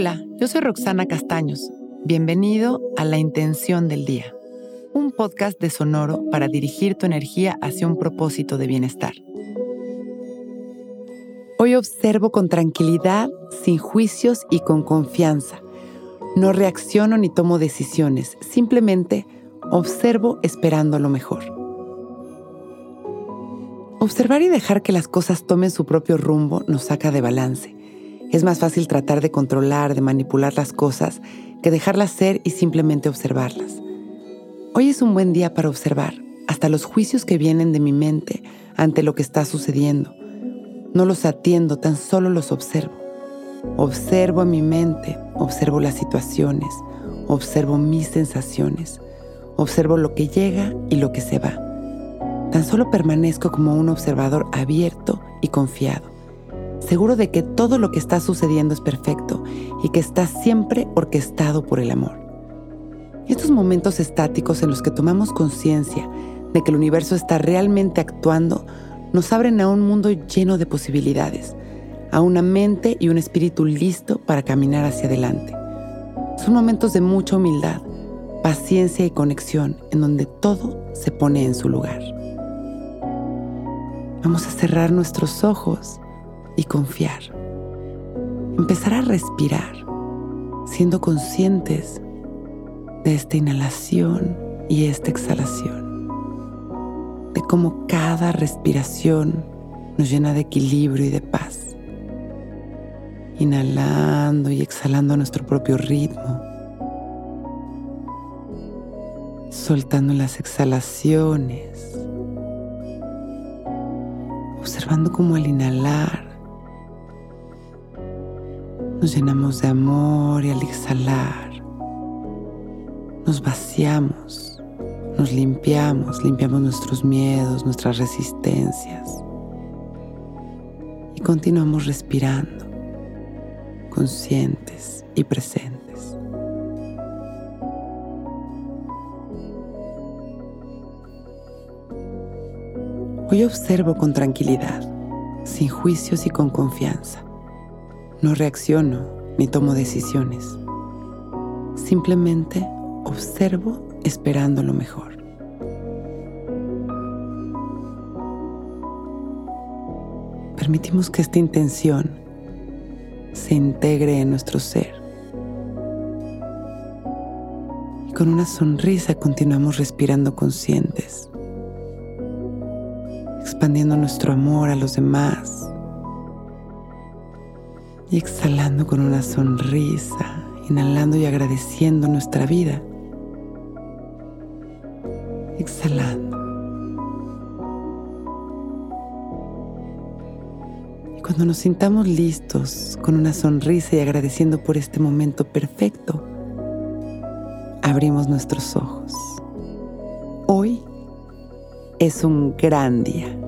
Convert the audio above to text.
Hola, yo soy Roxana Castaños. Bienvenido a La Intención del Día, un podcast de Sonoro para dirigir tu energía hacia un propósito de bienestar. Hoy observo con tranquilidad, sin juicios y con confianza. No reacciono ni tomo decisiones, simplemente observo esperando lo mejor. Observar y dejar que las cosas tomen su propio rumbo nos saca de balance. Es más fácil tratar de controlar, de manipular las cosas, que dejarlas ser y simplemente observarlas. Hoy es un buen día para observar, hasta los juicios que vienen de mi mente ante lo que está sucediendo. No los atiendo, tan solo los observo. Observo a mi mente, observo las situaciones, observo mis sensaciones, observo lo que llega y lo que se va. Tan solo permanezco como un observador abierto y confiado, seguro de que todo lo que está sucediendo es perfecto y que está siempre orquestado por el amor. Estos momentos estáticos en los que tomamos conciencia de que el universo está realmente actuando nos abren a un mundo lleno de posibilidades, a una mente y un espíritu listo para caminar hacia adelante. Son momentos de mucha humildad, paciencia y conexión en donde todo se pone en su lugar. Vamos a cerrar nuestros ojos y confiar. Empezar a respirar, siendo conscientes de esta inhalación y esta exhalación. De cómo cada respiración nos llena de equilibrio y de paz. Inhalando y exhalando a nuestro propio ritmo. Soltando las exhalaciones observando cómo al inhalar nos llenamos de amor y al exhalar nos vaciamos, nos limpiamos, limpiamos nuestros miedos, nuestras resistencias y continuamos respirando, conscientes y presentes. Hoy observo con tranquilidad, sin juicios y con confianza. No reacciono ni tomo decisiones. Simplemente observo esperando lo mejor. Permitimos que esta intención se integre en nuestro ser. Y con una sonrisa continuamos respirando conscientes expandiendo nuestro amor a los demás y exhalando con una sonrisa, inhalando y agradeciendo nuestra vida. Exhalando. Y cuando nos sintamos listos con una sonrisa y agradeciendo por este momento perfecto, abrimos nuestros ojos. Hoy es un gran día.